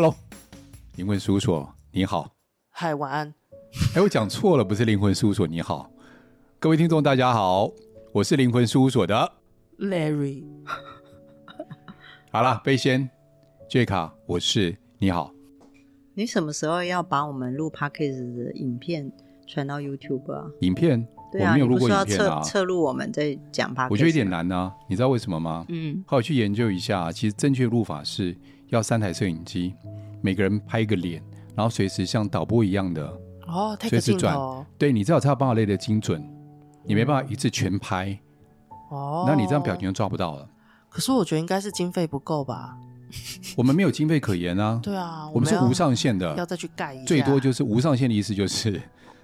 Hello，灵魂事务所，你好。嗨，晚安。哎，我讲错了，不是灵魂事务所，你好，各位听众大家好，我是灵魂事务所的 Larry。好了，飞仙，J 卡，我是你好。你什么时候要把我们录 Podcast 的影片传到 YouTube 啊？影片？对啊，我没有录过影片啊。侧录我们在讲 Podcast，我觉得有点难啊。你知道为什么吗？嗯，后来去研究一下，其实正确录法是要三台摄影机，每个人拍一个脸，然后随时像导播一样的哦，随时转。对，你知道才有办法类的精准，你没办法一次全拍哦。那你这样表情就抓不到了。可是我觉得应该是经费不够吧。我们没有经费可言啊。对啊，我们是无上限的，要再去盖一下。最多就是无上限的意思就是。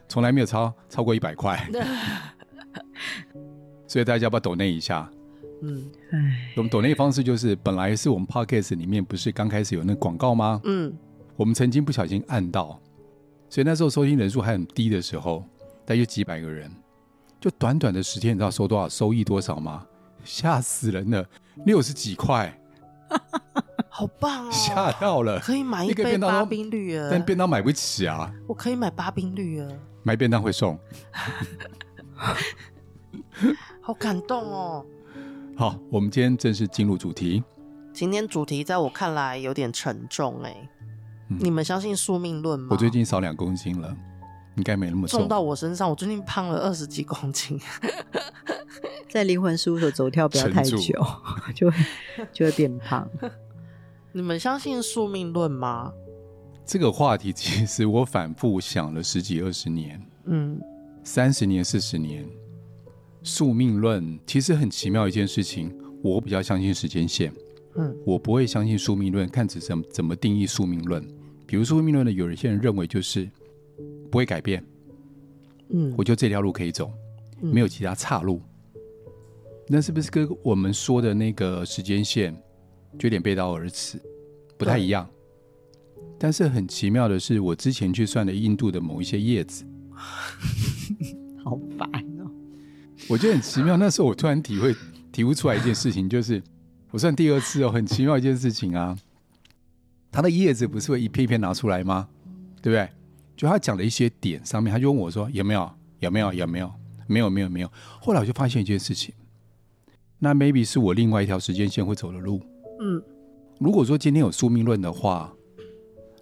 从来没有超超过一百块，所以大家要不要抖那一下？嗯，哎，我们抖内的方式就是，本来是我们 Podcast 里面不是刚开始有那广告吗？嗯，我们曾经不小心按到，所以那时候收听人数还很低的时候，大约几百个人，就短短的十天，你知道收多少？收益多少吗？吓死人了，六十几块，好棒哦！吓到了，可以买一杯八冰绿啊，但便当买不起啊，我可以买八冰绿啊。买便当会送，好感动哦！好，我们今天正式进入主题。今天主题在我看来有点沉重哎，嗯、你们相信宿命论吗？我最近少两公斤了，应该没那么重。重到我身上，我最近胖了二十几公斤，在灵魂事务所走跳不要太久，就会就会变胖。你们相信宿命论吗？这个话题其实我反复想了十几二十年，嗯，三十年、四十年。宿命论其实很奇妙一件事情，我比较相信时间线，嗯，我不会相信宿命论。看怎么怎么定义宿命论？比如宿命论的有一些人认为就是不会改变，嗯，我就这条路可以走，没有其他岔路。那是不是跟我们说的那个时间线就有点背道而驰，不太一样？但是很奇妙的是，我之前去算了印度的某一些叶子，好烦哦！我觉得很奇妙。那时候我突然体会、体悟出来一件事情，就是我算第二次哦，很奇妙一件事情啊。它的叶子不是会一片一片拿出来吗？对不对？就他讲的一些点上面，他就问我说：“有没有？有没有？有没有？没有？没有？没有。”后来我就发现一件事情，那 maybe 是我另外一条时间线会走的路。嗯，如果说今天有宿命论的话。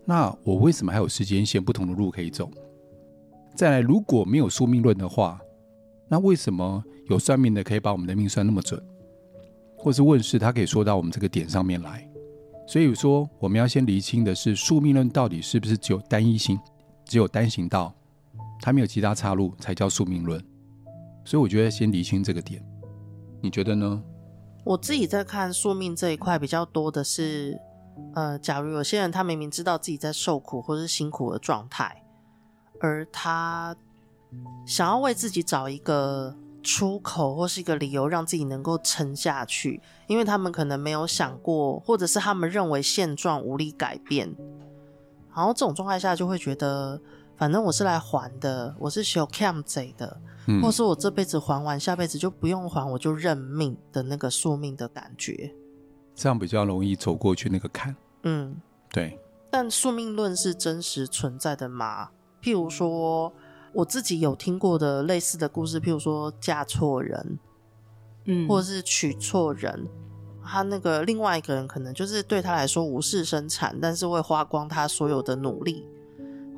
那我为什么还有时间线不同的路可以走？再来，如果没有宿命论的话，那为什么有算命的可以把我们的命算那么准，或是问事他可以说到我们这个点上面来？所以说，我们要先厘清的是宿命论到底是不是只有单一性，只有单行道，它没有其他岔路才叫宿命论。所以我觉得先厘清这个点，你觉得呢？我自己在看宿命这一块比较多的是。呃，假如有些人他明明知道自己在受苦或是辛苦的状态，而他想要为自己找一个出口或是一个理由，让自己能够撑下去，因为他们可能没有想过，或者是他们认为现状无力改变，然后这种状态下就会觉得，反正我是来还的，我是修 cam 贼的，嗯、或是我这辈子还完，下辈子就不用还，我就认命的那个宿命的感觉。这样比较容易走过去那个坎。嗯，对。但宿命论是真实存在的吗？譬如说，我自己有听过的类似的故事，譬如说嫁错人，嗯，或者是娶错人，他那个另外一个人可能就是对他来说无事生产，但是会花光他所有的努力，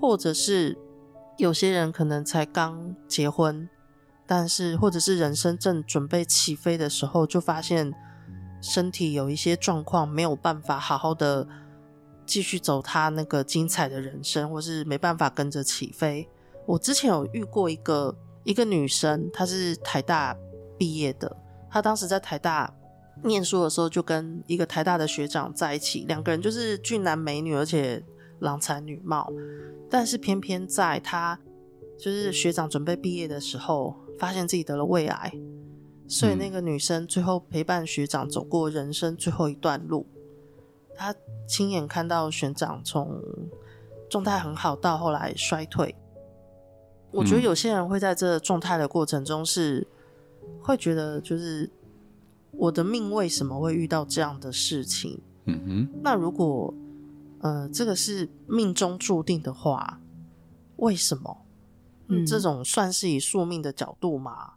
或者是有些人可能才刚结婚，但是或者是人生正准备起飞的时候，就发现。身体有一些状况，没有办法好好的继续走他那个精彩的人生，或是没办法跟着起飞。我之前有遇过一个一个女生，她是台大毕业的，她当时在台大念书的时候，就跟一个台大的学长在一起，两个人就是俊男美女，而且郎才女貌。但是偏偏在她就是学长准备毕业的时候，发现自己得了胃癌。所以那个女生最后陪伴学长走过人生最后一段路，她亲眼看到学长从状态很好到后来衰退。我觉得有些人会在这个状态的过程中是会觉得，就是我的命为什么会遇到这样的事情？嗯哼。那如果呃，这个是命中注定的话，为什么？嗯，这种算是以宿命的角度吗？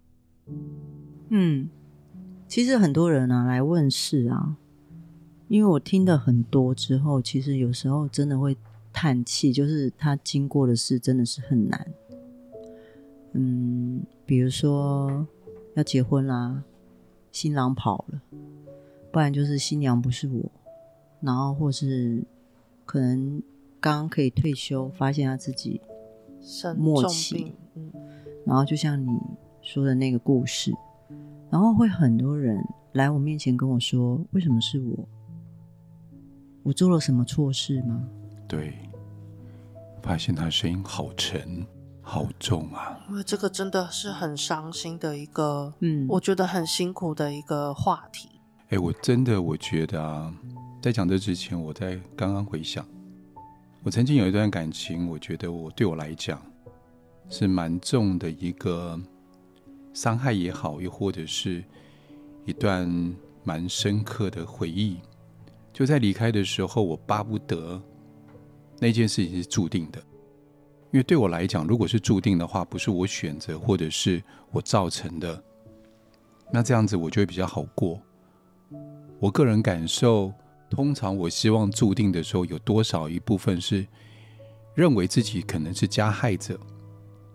嗯，其实很多人啊来问事啊，因为我听的很多之后，其实有时候真的会叹气，就是他经过的事真的是很难。嗯，比如说要结婚啦，新郎跑了，不然就是新娘不是我，然后或是可能刚刚可以退休，发现他自己末期，嗯，然后就像你说的那个故事。然后会很多人来我面前跟我说：“为什么是我？我做了什么错事吗？”对，发现他声音好沉、好重啊！因为这个真的是很伤心的一个，嗯，我觉得很辛苦的一个话题。哎，我真的我觉得啊，在讲这之前，我在刚刚回想，我曾经有一段感情，我觉得我对我来讲是蛮重的一个。伤害也好，又或者是一段蛮深刻的回忆，就在离开的时候，我巴不得那件事情是注定的，因为对我来讲，如果是注定的话，不是我选择或者是我造成的，那这样子我就会比较好过。我个人感受，通常我希望注定的时候，有多少一部分是认为自己可能是加害者。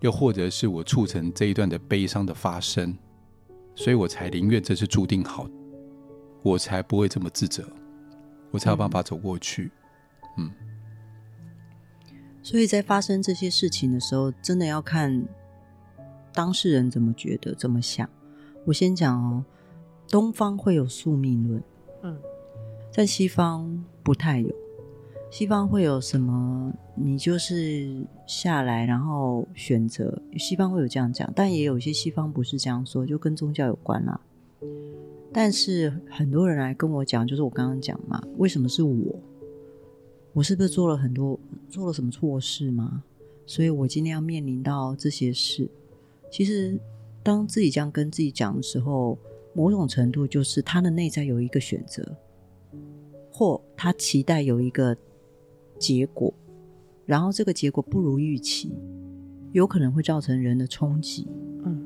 又或者是我促成这一段的悲伤的发生，所以我才宁愿这是注定好，我才不会这么自责，我才有办法走过去。嗯，所以在发生这些事情的时候，真的要看当事人怎么觉得、怎么想。我先讲哦，东方会有宿命论，嗯，在西方不太有。西方会有什么？你就是下来，然后选择。西方会有这样讲，但也有一些西方不是这样说，就跟宗教有关啦。但是很多人来跟我讲，就是我刚刚讲嘛，为什么是我？我是不是做了很多，做了什么错事吗？所以我今天要面临到这些事。其实，当自己这样跟自己讲的时候，某种程度就是他的内在有一个选择，或他期待有一个。结果，然后这个结果不如预期，有可能会造成人的冲击。嗯，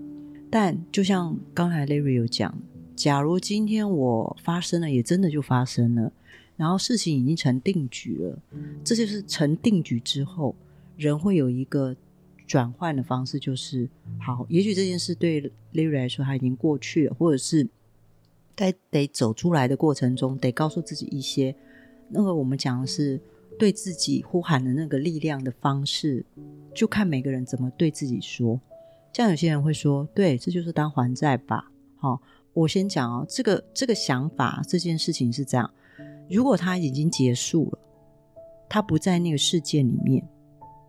但就像刚才 Larry 有讲，假如今天我发生了，也真的就发生了，然后事情已经成定局了，这就是成定局之后，人会有一个转换的方式，就是好，也许这件事对 Larry 来说他已经过去了，或者是在得走出来的过程中，得告诉自己一些，那个我们讲的是。对自己呼喊的那个力量的方式，就看每个人怎么对自己说。像有些人会说：“对，这就是当还债吧。”好，我先讲哦，这个这个想法，这件事情是这样。如果他已经结束了，他不在那个事件里面。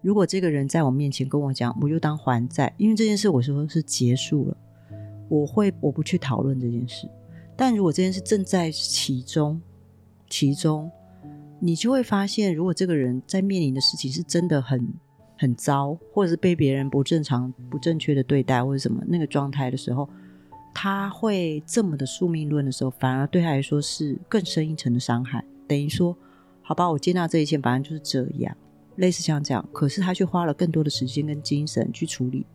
如果这个人在我面前跟我讲，我就当还债，因为这件事我说是结束了，我会我不去讨论这件事。但如果这件事正在其中，其中。你就会发现，如果这个人在面临的事情是真的很很糟，或者是被别人不正常、不正确的对待，或者什么那个状态的时候，他会这么的宿命论的时候，反而对他来说是更深一层的伤害。等于说，好吧，我接纳这一切，反正就是这样，类似像这样。可是他却花了更多的时间跟精神去处理，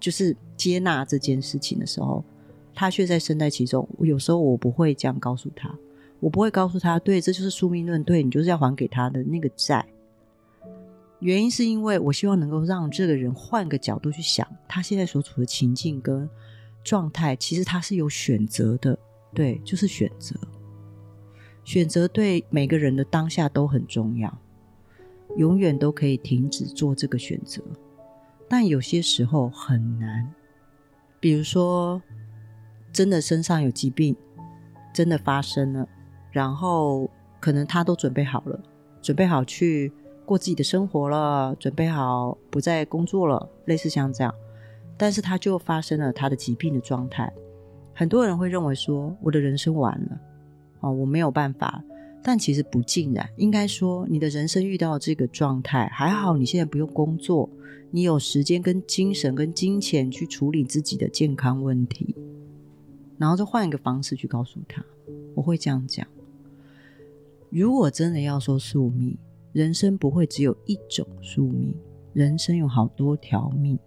就是接纳这件事情的时候，他却在身在其中。有时候我不会这样告诉他。我不会告诉他，对，这就是宿命论，对，你就是要还给他的那个债。原因是因为我希望能够让这个人换个角度去想，他现在所处的情境跟状态，其实他是有选择的，对，就是选择。选择对每个人的当下都很重要，永远都可以停止做这个选择，但有些时候很难。比如说，真的身上有疾病，真的发生了。然后可能他都准备好了，准备好去过自己的生活了，准备好不再工作了，类似像这样，但是他就发生了他的疾病的状态。很多人会认为说，我的人生完了，哦，我没有办法。但其实不尽然，应该说你的人生遇到这个状态，还好你现在不用工作，你有时间跟精神跟金钱去处理自己的健康问题，然后再换一个方式去告诉他，我会这样讲。如果真的要说宿命，人生不会只有一种宿命，人生有好多条命，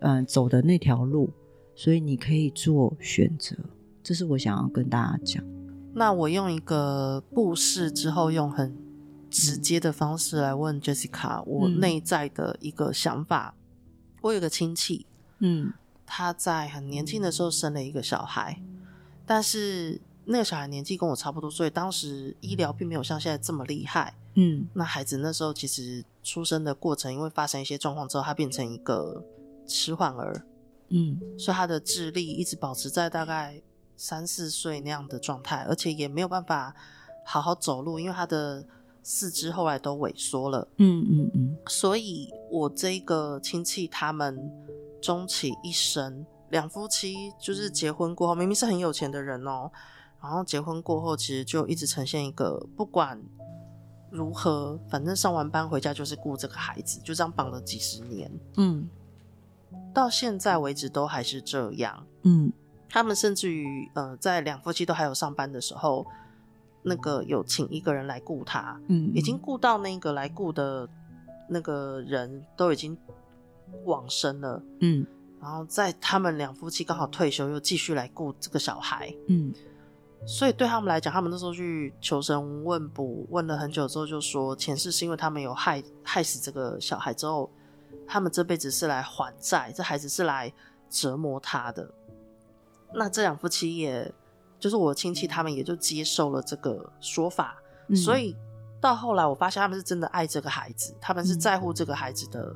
嗯，走的那条路，所以你可以做选择。这是我想要跟大家讲。那我用一个故事之后，用很直接的方式来问 Jessica，我内在的一个想法。嗯、我有个亲戚，嗯，他在很年轻的时候生了一个小孩，但是那个小孩年纪跟我差不多，所以当时医疗并没有像现在这么厉害。嗯，那孩子那时候其实出生的过程，因为发生一些状况之后，他变成一个迟缓儿，嗯，所以他的智力一直保持在大概三四岁那样的状态，而且也没有办法好好走路，因为他的四肢后来都萎缩了，嗯嗯嗯。所以我这个亲戚他们终其一生，两夫妻就是结婚过后，明明是很有钱的人哦，然后结婚过后其实就一直呈现一个不管。如何？反正上完班回家就是顾这个孩子，就这样绑了几十年。嗯，到现在为止都还是这样。嗯，他们甚至于呃，在两夫妻都还有上班的时候，那个有请一个人来雇他。嗯，已经雇到那个来雇的那个人都已经往生了。嗯，然后在他们两夫妻刚好退休，又继续来雇这个小孩。嗯。所以对他们来讲，他们那时候去求神问卜，问了很久之后，就说前世是因为他们有害害死这个小孩之后，他们这辈子是来还债，这孩子是来折磨他的。那这两夫妻也就是我亲戚，他们也就接受了这个说法。嗯、所以到后来，我发现他们是真的爱这个孩子，他们是在乎这个孩子的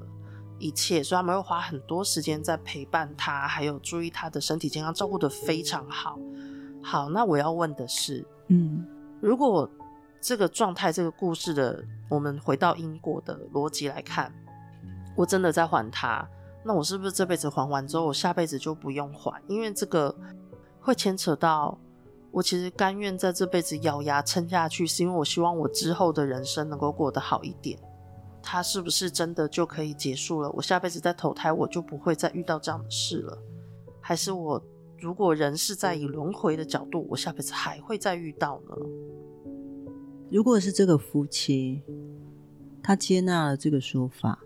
一切，嗯、所以他们会花很多时间在陪伴他，还有注意他的身体健康，照顾的非常好。好，那我要问的是，嗯，如果这个状态、这个故事的，我们回到因果的逻辑来看，我真的在还他，那我是不是这辈子还完之后，我下辈子就不用还？因为这个会牵扯到我其实甘愿在这辈子咬牙撑下去，是因为我希望我之后的人生能够过得好一点。他是不是真的就可以结束了？我下辈子再投胎，我就不会再遇到这样的事了？还是我？如果人是在以轮回的角度，我下辈子还会再遇到呢？如果是这个夫妻，他接纳了这个说法，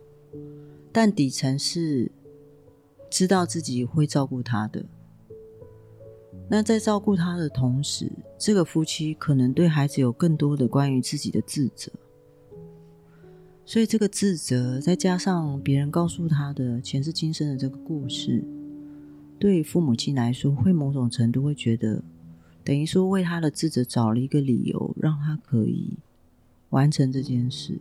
但底层是知道自己会照顾他的。那在照顾他的同时，这个夫妻可能对孩子有更多的关于自己的自责，所以这个自责再加上别人告诉他的前世今生的这个故事。对父母亲来说，会某种程度会觉得，等于说为他的自责找了一个理由，让他可以完成这件事。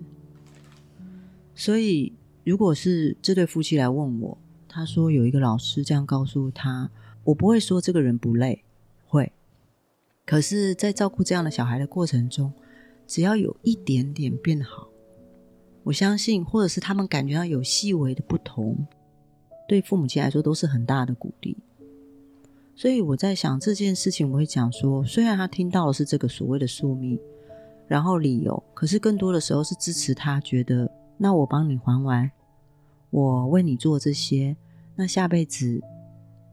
所以，如果是这对夫妻来问我，他说有一个老师这样告诉他，我不会说这个人不累，会。可是，在照顾这样的小孩的过程中，只要有一点点变好，我相信，或者是他们感觉到有细微的不同。对父母亲来说都是很大的鼓励，所以我在想这件事情，我会讲说，虽然他听到的是这个所谓的宿命，然后理由，可是更多的时候是支持他，觉得那我帮你还完，我为你做这些，那下辈子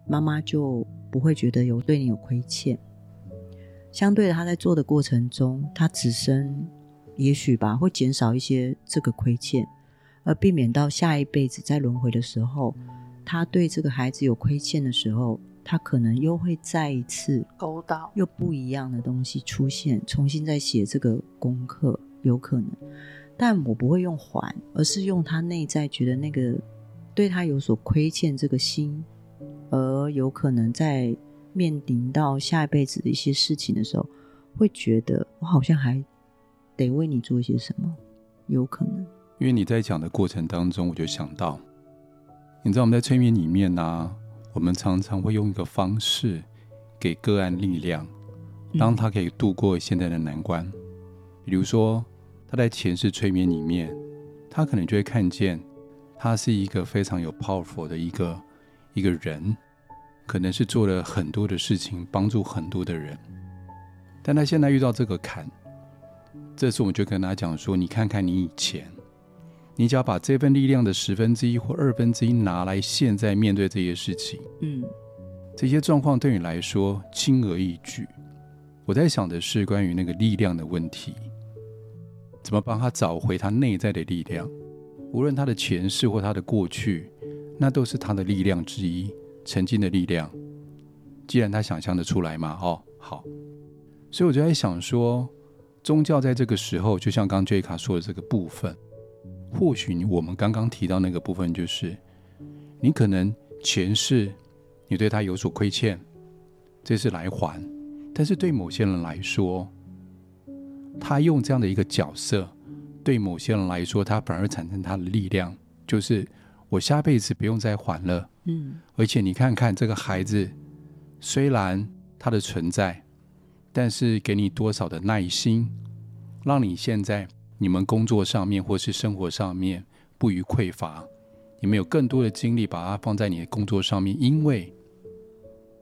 妈妈就不会觉得有对你有亏欠。相对的，他在做的过程中，他此生也许吧会减少一些这个亏欠，而避免到下一辈子在轮回的时候。他对这个孩子有亏欠的时候，他可能又会再一次勾到又不一样的东西出现，重新再写这个功课，有可能。但我不会用还，而是用他内在觉得那个对他有所亏欠这个心，而有可能在面临到下一辈子的一些事情的时候，会觉得我好像还得为你做一些什么，有可能。因为你在讲的过程当中，我就想到。你知道我们在催眠里面呢、啊，我们常常会用一个方式给个案力量，当他可以度过现在的难关。比如说他在前世催眠里面，他可能就会看见他是一个非常有 powerful 的一个一个人，可能是做了很多的事情，帮助很多的人。但他现在遇到这个坎，这次我们就跟他讲说：“你看看你以前。”你只要把这份力量的十分之一或二分之一拿来，现在面对这些事情，嗯，这些状况对你来说轻而易举。我在想的是关于那个力量的问题。怎么帮他找回他内在的力量？无论他的前世或他的过去，那都是他的力量之一，曾经的力量。既然他想象得出来嘛，哦，好，所以我就在想说，宗教在这个时候，就像刚 J 卡说的这个部分，或许我们刚刚提到那个部分，就是你可能前世你对他有所亏欠，这是来还，但是对某些人来说，他用这样的一个角色。对某些人来说，他反而产生他的力量，就是我下辈子不用再还了。嗯，而且你看看这个孩子，虽然他的存在，但是给你多少的耐心，让你现在你们工作上面或是生活上面不予匮乏，你们有更多的精力把它放在你的工作上面，因为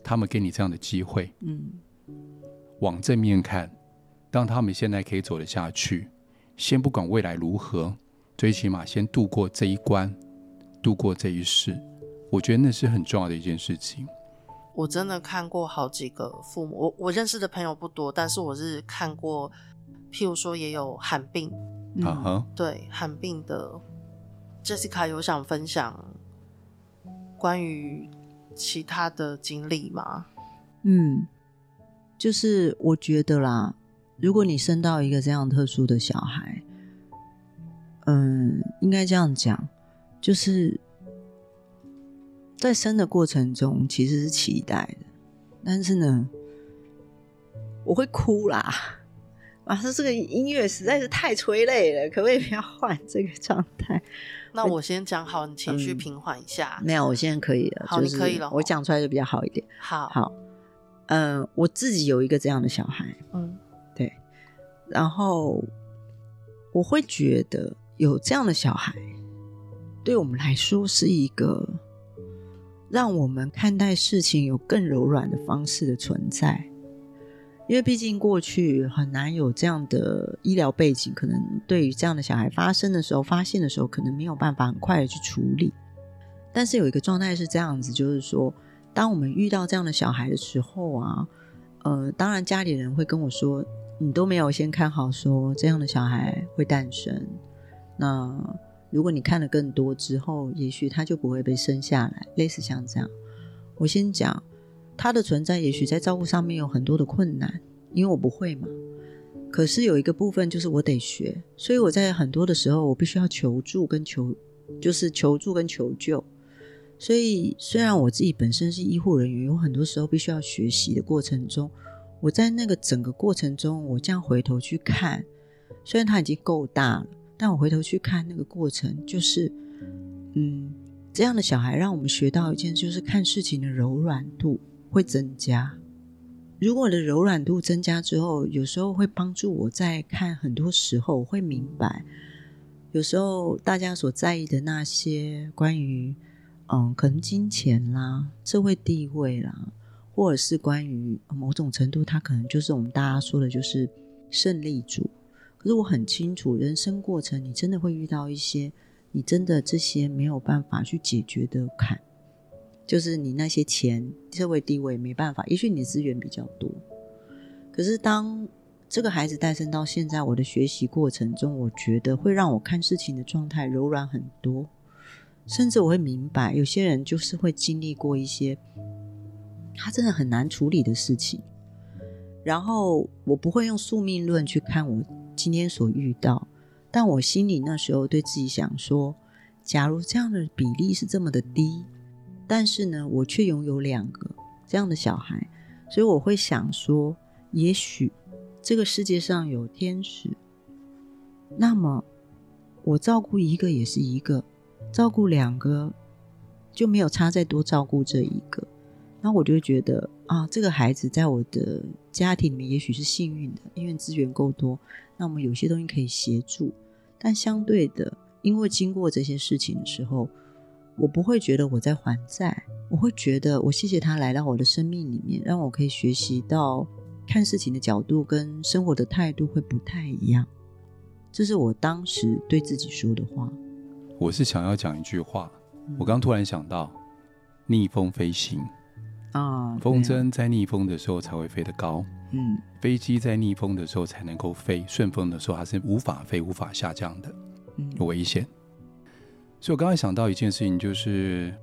他们给你这样的机会。嗯，往正面看，当他们现在可以走得下去。先不管未来如何，最起码先度过这一关，度过这一世，我觉得那是很重要的一件事情。我真的看过好几个父母，我我认识的朋友不多，但是我是看过，譬如说也有罕病，嗯哼，对，罕病的 Jessica 有想分享关于其他的经历吗？嗯，就是我觉得啦。如果你生到一个这样特殊的小孩，嗯，应该这样讲，就是在生的过程中其实是期待的，但是呢，我会哭啦。啊，说这个音乐实在是太催泪了，可不可以不要换这个状态？那我先讲好，你情绪平缓一下。没有，我现在可以了。好，就是、你可以了。我讲出来就比较好一点。好，好，嗯，我自己有一个这样的小孩，嗯。然后我会觉得有这样的小孩，对我们来说是一个让我们看待事情有更柔软的方式的存在。因为毕竟过去很难有这样的医疗背景，可能对于这样的小孩发生的时候、发现的时候，可能没有办法很快的去处理。但是有一个状态是这样子，就是说，当我们遇到这样的小孩的时候啊，呃，当然家里人会跟我说。你都没有先看好，说这样的小孩会诞生。那如果你看了更多之后，也许他就不会被生下来。类似像这样，我先讲他的存在，也许在照顾上面有很多的困难，因为我不会嘛。可是有一个部分就是我得学，所以我在很多的时候，我必须要求助跟求，就是求助跟求救。所以虽然我自己本身是医护人员，有很多时候必须要学习的过程中。我在那个整个过程中，我这样回头去看，虽然他已经够大了，但我回头去看那个过程，就是，嗯，这样的小孩让我们学到一件，就是看事情的柔软度会增加。如果我的柔软度增加之后，有时候会帮助我在看很多时候，我会明白，有时候大家所在意的那些关于，嗯，可能金钱啦、社会地位啦。或者是关于某种程度，他可能就是我们大家说的，就是胜利组。可是我很清楚，人生过程你真的会遇到一些你真的这些没有办法去解决的坎，就是你那些钱、社会地位没办法。也许你的资源比较多，可是当这个孩子诞生到现在，我的学习过程中，我觉得会让我看事情的状态柔软很多，甚至我会明白，有些人就是会经历过一些。他真的很难处理的事情，然后我不会用宿命论去看我今天所遇到，但我心里那时候对自己想说，假如这样的比例是这么的低，但是呢，我却拥有两个这样的小孩，所以我会想说，也许这个世界上有天使，那么我照顾一个也是一个，照顾两个就没有差再多照顾这一个。那我就会觉得啊，这个孩子在我的家庭里面也许是幸运的，因为资源够多，那我们有些东西可以协助。但相对的，因为经过这些事情的时候，我不会觉得我在还债，我会觉得我谢谢他来到我的生命里面，让我可以学习到看事情的角度跟生活的态度会不太一样。这是我当时对自己说的话。我是想要讲一句话，我刚突然想到，逆风飞行。啊，风筝在逆风的时候才会飞得高。嗯，飞机在逆风的时候才能够飞，顺风的时候它是无法飞、无法下降的，嗯，有危险。所以我刚才想到一件事情，就是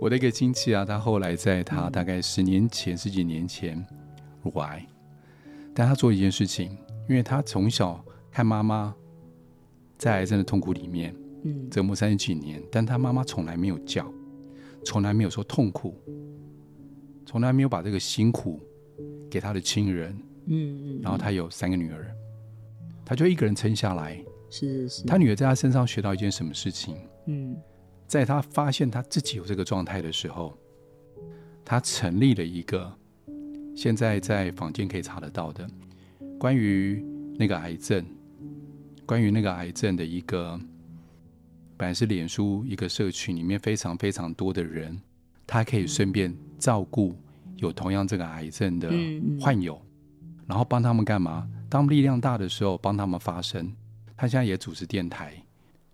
我的一个亲戚啊，他后来在他大概十年前、十几年前乳癌，但他做一件事情，因为他从小看妈妈在癌症的痛苦里面，嗯，折磨三十几年，但他妈妈从来没有叫，从来没有说痛苦，从来没有把这个辛苦给他的亲人，嗯嗯，然后他有三个女儿，他就一个人撑下来。是是是，他女儿在他身上学到一件什么事情？嗯，在他发现他自己有这个状态的时候，他成立了一个现在在坊间可以查得到的关于那个癌症，关于那个癌症的一个，本来是脸书一个社群里面非常非常多的人，他可以顺便照顾有同样这个癌症的患友，然后帮他们干嘛？当力量大的时候，帮他们发声。他现在也主持电台，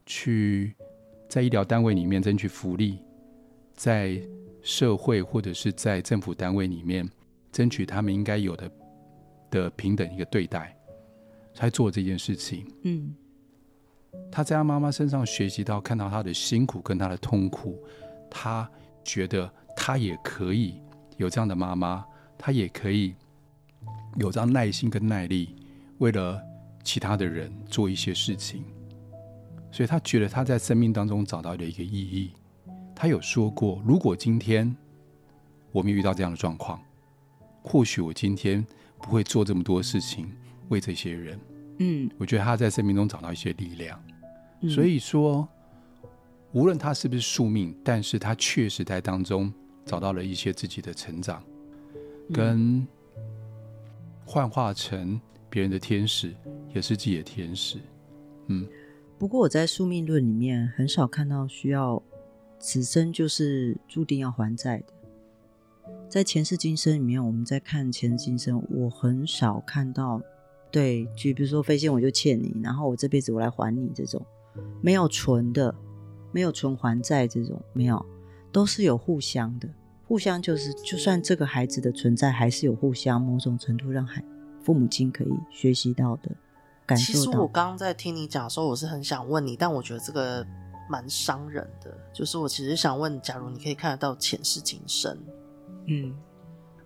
去在医疗单位里面争取福利，在社会或者是在政府单位里面争取他们应该有的的平等一个对待，才做这件事情。嗯，他在他妈妈身上学习到，看到他的辛苦跟他的痛苦，他觉得他也可以有这样的妈妈，他也可以有这样耐心跟耐力，为了。其他的人做一些事情，所以他觉得他在生命当中找到了一个意义。他有说过，如果今天我们遇到这样的状况，或许我今天不会做这么多事情为这些人。嗯，我觉得他在生命中找到一些力量。所以说，无论他是不是宿命，但是他确实在当中找到了一些自己的成长，跟幻化成。别人的天使也是自己的天使，嗯。不过我在宿命论里面很少看到需要此生就是注定要还债的。在前世今生里面，我们在看前世今生，我很少看到，对，就比如说飞仙我就欠你，然后我这辈子我来还你这种，没有纯的，没有纯还债这种，没有，都是有互相的，互相就是就算这个孩子的存在，还是有互相某种程度让孩。父母亲可以学习到的，感受到。其实我刚刚在听你讲的时候，我是很想问你，但我觉得这个蛮伤人的。就是我其实想问，假如你可以看得到前世今生，嗯，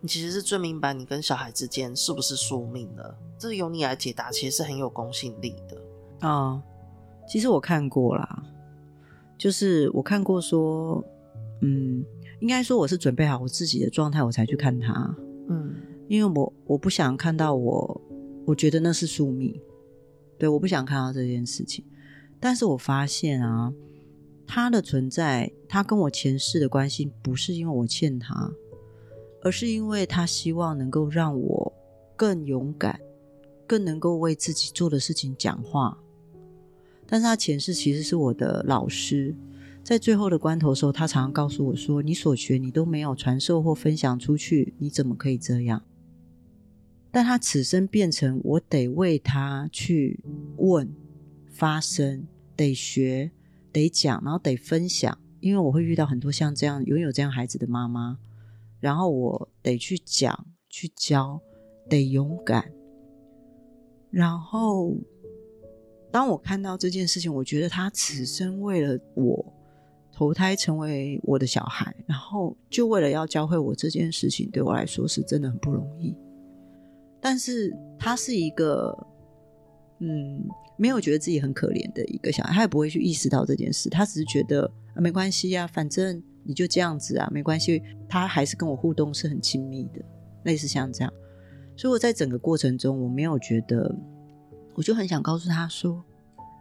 你其实是最明白你跟小孩之间是不是宿命的。这个由你来解答，其实是很有公信力的。啊、哦，其实我看过啦，就是我看过说，嗯，应该说我是准备好我自己的状态，我才去看他，嗯。因为我我不想看到我，我觉得那是宿命，对，我不想看到这件事情。但是我发现啊，他的存在，他跟我前世的关系，不是因为我欠他，而是因为他希望能够让我更勇敢，更能够为自己做的事情讲话。但是他前世其实是我的老师。在最后的关头的时候，他常常告诉我说：“你所学你都没有传授或分享出去，你怎么可以这样？”但他此生变成我得为他去问、发声，得学、得讲，然后得分享，因为我会遇到很多像这样拥有这样孩子的妈妈，然后我得去讲、去教，得勇敢。然后，当我看到这件事情，我觉得他此生为了我投胎成为我的小孩，然后就为了要教会我这件事情，对我来说是真的很不容易。但是他是一个，嗯，没有觉得自己很可怜的一个小孩，他也不会去意识到这件事，他只是觉得，没关系呀，反正你就这样子啊，没关系。他还是跟我互动是很亲密的，类似像这样。所以我在整个过程中，我没有觉得，我就很想告诉他说，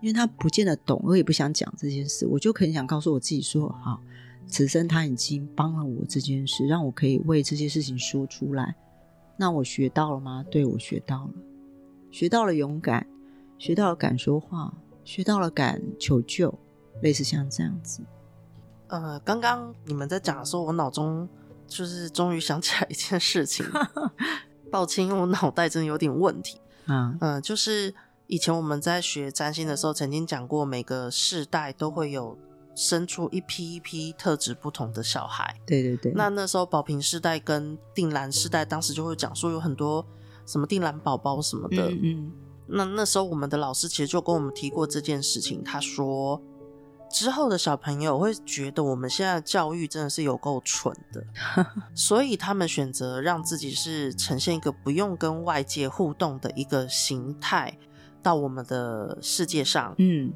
因为他不见得懂，我也不想讲这件事，我就很想告诉我自己说，好，此生他已经帮了我这件事，让我可以为这些事情说出来。那我学到了吗？对，我学到了，学到了勇敢，学到了敢说话，学到了敢求救，类似像这样子。呃，刚刚你们在讲的时候，我脑中就是终于想起来一件事情。抱歉，因为我脑袋真的有点问题。嗯嗯、呃，就是以前我们在学占星的时候，曾经讲过，每个世代都会有生出一批一批特质不同的小孩。对对对。那那时候宝瓶世代跟定兰世代，当时就会讲说有很多什么定兰宝宝什么的。嗯，嗯。那那时候我们的老师其实就跟我们提过这件事情，他说。之后的小朋友会觉得我们现在的教育真的是有够蠢的，所以他们选择让自己是呈现一个不用跟外界互动的一个形态到我们的世界上。嗯，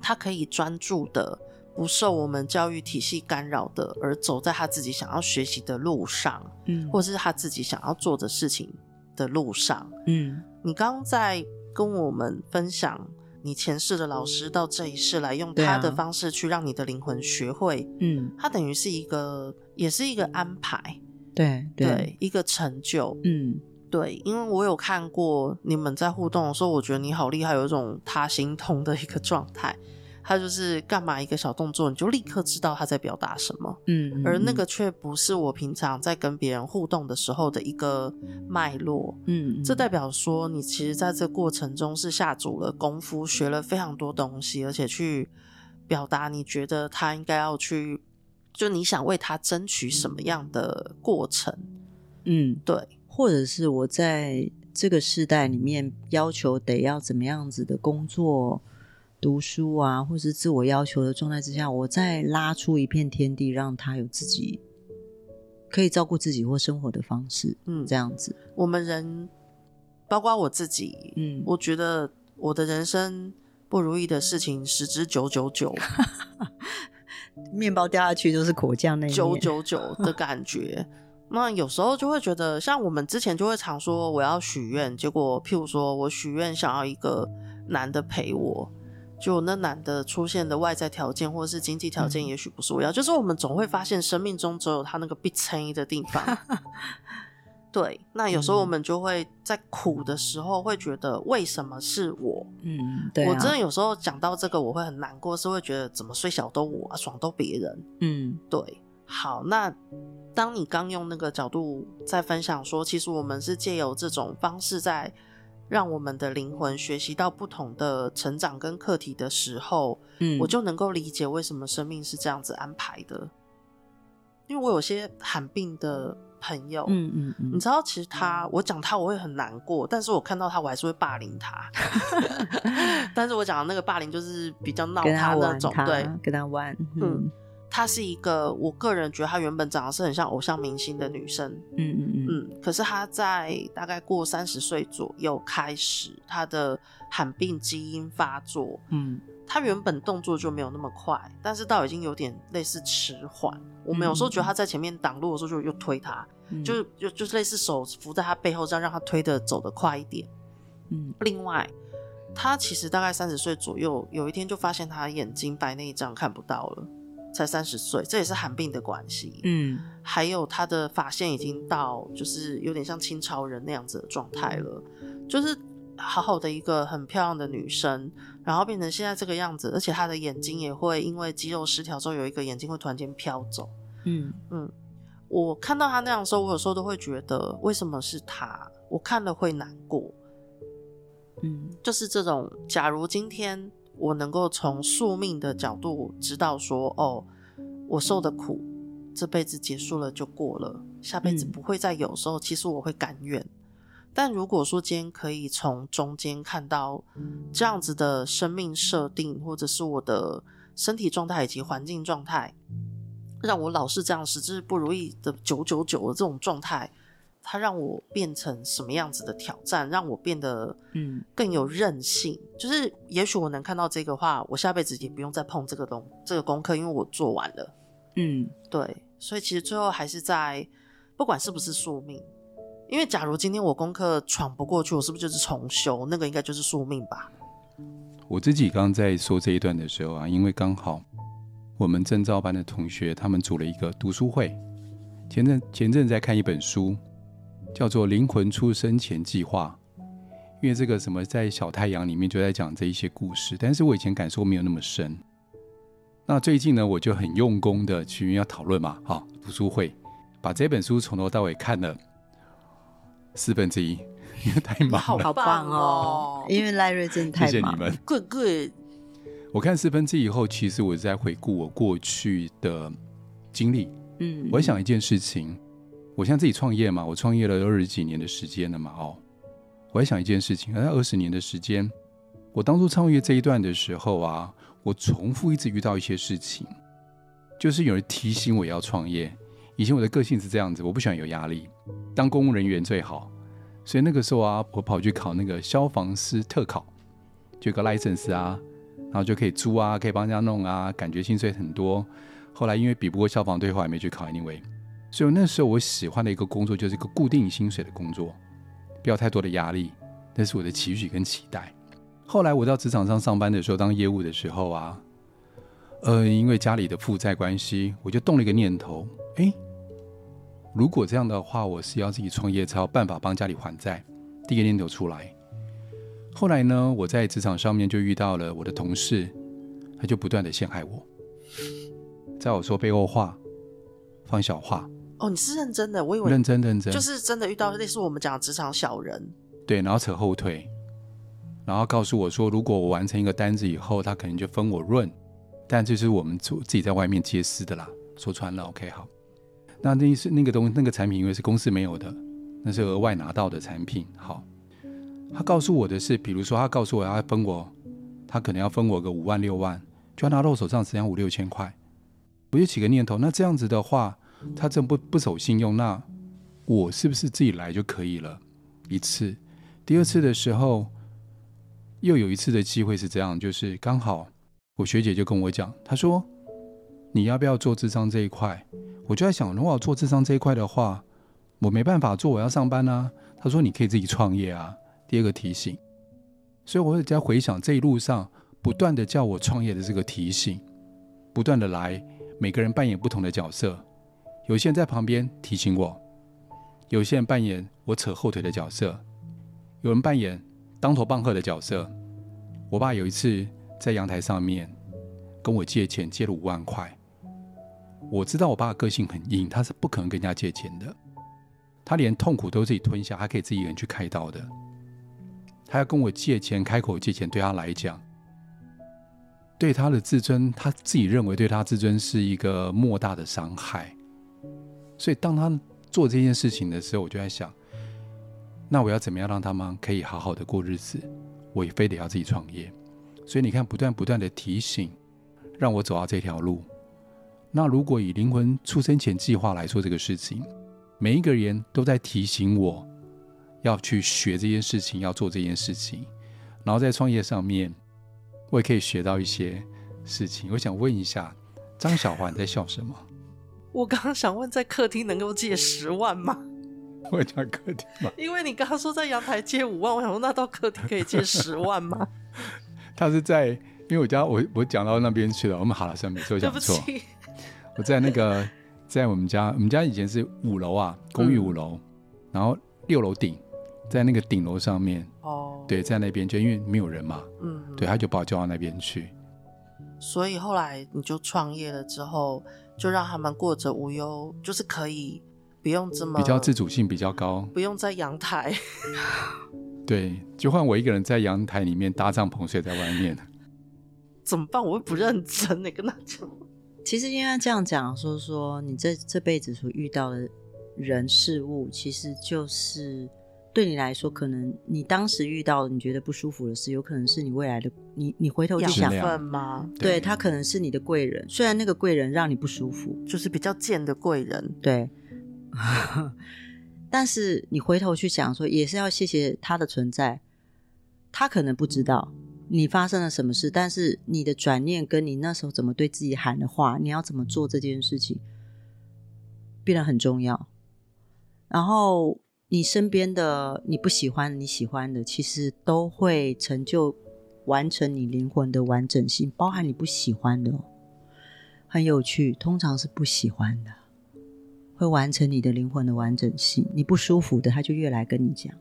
他可以专注的，不受我们教育体系干扰的，而走在他自己想要学习的路上，嗯，或者是他自己想要做的事情的路上。嗯，你刚刚在跟我们分享。你前世的老师到这一世来，用他的方式去让你的灵魂学会，嗯，他等于是一个，也是一个安排，对对，对，一个成就，嗯，对，因为我有看过你们在互动的时候，我觉得你好厉害，有一种他心痛的一个状态。他就是干嘛一个小动作，你就立刻知道他在表达什么。嗯，嗯，而那个却不是我平常在跟别人互动的时候的一个脉络。嗯，嗯，这代表说你其实在这过程中是下足了功夫，学了非常多东西，而且去表达你觉得他应该要去，就你想为他争取什么样的过程。嗯，对，或者是我在这个世代里面要求得要怎么样子的工作。读书啊，或是自我要求的状态之下，我再拉出一片天地，让他有自己可以照顾自己或生活的方式。嗯，这样子，我们人，包括我自己，嗯，我觉得我的人生不如意的事情十之九九九，面包掉下去就是果酱那九九九的感觉。那有时候就会觉得，像我们之前就会常说我要许愿，结果譬如说我许愿想要一个男的陪我。就那男的出现的外在条件或者是经济条件，也许不是我要。嗯、就是我们总会发现，生命中只有他那个必撑的地方。对，那有时候我们就会在苦的时候，会觉得为什么是我？嗯，对、啊。我真的有时候讲到这个，我会很难过，是会觉得怎么睡小都我、啊，爽都别人。嗯，对。好，那当你刚用那个角度在分享说，其实我们是借由这种方式在。让我们的灵魂学习到不同的成长跟课题的时候，嗯，我就能够理解为什么生命是这样子安排的。因为我有些罕病的朋友，嗯嗯嗯，你知道，其实他，我讲他我会很难过，但是我看到他，我还是会霸凌他。但是我讲的那个霸凌就是比较闹他那种，对，跟他玩，嗯。嗯她是一个，我个人觉得她原本长得是很像偶像明星的女生，嗯嗯嗯，嗯，可是她在大概过三十岁左右开始，她的罕病基因发作，嗯，她原本动作就没有那么快，但是到已经有点类似迟缓。我们有时候觉得她在前面挡路的时候，就又推她，嗯，就就就是类似手扶在她背后，这样让她推的走得快一点。嗯，另外，她其实大概三十岁左右，有一天就发现她眼睛白内障看不到了。才三十岁，这也是寒病的关系。嗯，还有他的发线已经到，就是有点像清朝人那样子的状态了，就是好好的一个很漂亮的女生，然后变成现在这个样子，而且她的眼睛也会因为肌肉失调之后，有一个眼睛会突然间飘走。嗯嗯，我看到她那样的时候，我有时候都会觉得，为什么是她？我看了会难过。嗯，就是这种，假如今天。我能够从宿命的角度知道说，哦，我受的苦这辈子结束了就过了，下辈子不会再有时候，其实我会甘愿。但如果说今天可以从中间看到这样子的生命设定，或者是我的身体状态以及环境状态，让我老是这样，矢志不如意的九九九的这种状态。它让我变成什么样子的挑战，让我变得嗯更有韧性。嗯、就是也许我能看到这个话，我下辈子也不用再碰这个东这个功课，因为我做完了。嗯，对。所以其实最后还是在不管是不是宿命，因为假如今天我功课闯不过去，我是不是就是重修？那个应该就是宿命吧。我自己刚刚在说这一段的时候啊，因为刚好我们证照班的同学他们组了一个读书会，前阵前阵在看一本书。叫做灵魂出生前计划，因为这个什么在小太阳里面就在讲这一些故事，但是我以前感受没有那么深。那最近呢，我就很用功的去要讨论嘛，好读书会，把这本书从头到尾看了四分之一，因为太忙了，好棒哦！因为赖瑞真的太忙，谢谢你们，贵贵。我看四分之一以后，其实我在回顾我过去的经历。嗯，我想一件事情，我现在自己创业嘛，我创业了二十几年的时间了嘛，哦，我在想一件事情，那二十年的时间，我当初创业这一段的时候啊，我重复一直遇到一些事情，就是有人提醒我要创业。以前我的个性是这样子，我不喜欢有压力，当公务人员最好。所以那个时候啊，我跑去考那个消防师特考，就有个 license 啊。然后就可以租啊，可以帮人家弄啊，感觉薪水很多。后来因为比不过消防队，后来没去考 anyway。所以那时候我喜欢的一个工作就是一个固定薪水的工作，不要太多的压力，那是我的期许跟期待。后来我到职场上上班的时候，当业务的时候啊，呃，因为家里的负债关系，我就动了一个念头：哎，如果这样的话，我是要自己创业才有办法帮家里还债。第一个念头出来。后来呢，我在职场上面就遇到了我的同事，他就不断的陷害我，在我说背后话，放小话。哦，你是认真的？我以为认真认真，就是真的遇到类似我们讲的职场小人。对，然后扯后腿，然后告诉我说，如果我完成一个单子以后，他可能就分我润，但这是我们自己在外面接私的啦。说穿了，OK，好。那那是那个东那个产品，因为是公司没有的，那是额外拿到的产品，好。他告诉我的是，比如说，他告诉我要分我，他可能要分我个五万六万，就要拿到我手上只要五六千块。我就起个念头，那这样子的话，他这不不守信用，那我是不是自己来就可以了？一次，第二次的时候，又有一次的机会是这样，就是刚好我学姐就跟我讲，她说你要不要做智商这一块？我就在想，如果我做智商这一块的话，我没办法做，我要上班啊。她说你可以自己创业啊。第二个提醒，所以我会在回想这一路上不断的叫我创业的这个提醒，不断的来，每个人扮演不同的角色，有些人在旁边提醒我，有些人扮演我扯后腿的角色，有人扮演当头棒喝的角色。我爸有一次在阳台上面跟我借钱，借了五万块。我知道我爸的个性很硬，他是不可能跟人家借钱的，他连痛苦都自己吞下，还可以自己一个人去开刀的。他要跟我借钱，开口借钱，对他来讲，对他的自尊，他自己认为对他自尊是一个莫大的伤害。所以，当他做这件事情的时候，我就在想，那我要怎么样让他们可以好好的过日子？我也非得要自己创业。所以，你看，不断不断的提醒，让我走到这条路。那如果以灵魂出生前计划来说，这个事情，每一个人都在提醒我。要去学这件事情，要做这件事情，然后在创业上面，我也可以学到一些事情。我想问一下，张小华你在笑什么？我刚刚想问，在客厅能够借十万吗？我讲客厅吗？因为你刚刚说在阳台借五万，我想说那到客厅可以借十万吗？他是在，因为我家我我讲到那边去了。我们好了，算没错，讲错。我在那个在我们家，我们家以前是五楼啊，公寓五楼，嗯、然后六楼顶。在那个顶楼上面，哦，oh. 对，在那边就因为没有人嘛，嗯，对，他就把我叫到那边去。所以后来你就创业了之后，就让他们过着无忧，就是可以不用这么比较自主性比较高，不用在阳台。对，就换我一个人在阳台里面搭帐篷睡在外面。怎么办？我会不认真，你跟他讲。其实应该这样讲，说说你这这辈子所遇到的人事物，其实就是。对你来说，可能你当时遇到你觉得不舒服的事，有可能是你未来的你。你回头去想吗？对，对他可能是你的贵人，虽然那个贵人让你不舒服，就是比较贱的贵人。对，但是你回头去想说，也是要谢谢他的存在。他可能不知道你发生了什么事，但是你的转念跟你那时候怎么对自己喊的话，你要怎么做这件事情，变得很重要。然后。你身边的你不喜欢、你喜欢的，其实都会成就完成你灵魂的完整性，包含你不喜欢的，很有趣。通常是不喜欢的，会完成你的灵魂的完整性。你不舒服的，他就越来跟你讲。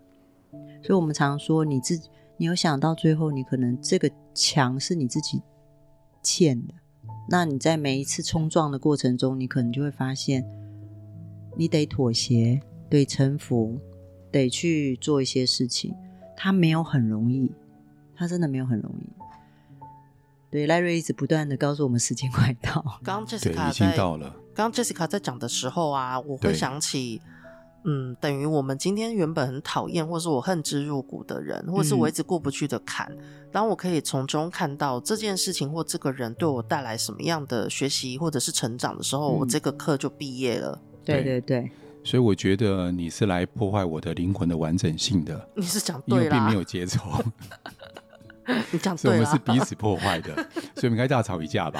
所以我们常说，你自己，你有想到最后，你可能这个墙是你自己欠的。那你在每一次冲撞的过程中，你可能就会发现，你得妥协。得臣服，得去做一些事情，他没有很容易，他真的没有很容易。对，赖瑞一直不断的告诉我们时间快到。刚刚 Jessica 已经到了。刚刚 Jessica 在讲的时候啊，我会想起，嗯，等于我们今天原本很讨厌，或是我恨之入骨的人，或是我一直过不去的坎，嗯、当我可以从中看到这件事情或这个人对我带来什么样的学习或者是成长的时候，嗯、我这个课就毕业了。对对对。所以我觉得你是来破坏我的灵魂的完整性的。你是讲对了，因为并没有结仇。你讲对了，所以我们是彼此破坏的，所以我们应该大吵一架吧？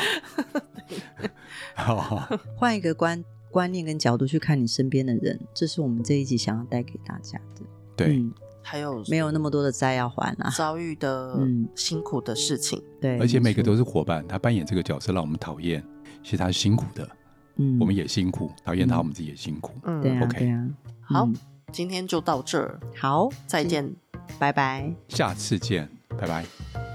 好，换一个观观念跟角度去看你身边的人，这是我们这一集想要带给大家的。对，嗯、还有没有那么多的债要还啊？遭遇的嗯辛苦的事情，嗯、对，而且每个都是伙伴，他扮演这个角色让我们讨厌，其实他是辛苦的，嗯，我们也辛苦，讨厌他，我们自己也辛苦，嗯，对啊，对啊，好，今天就到这儿，好，再见，拜拜，下次见。拜拜。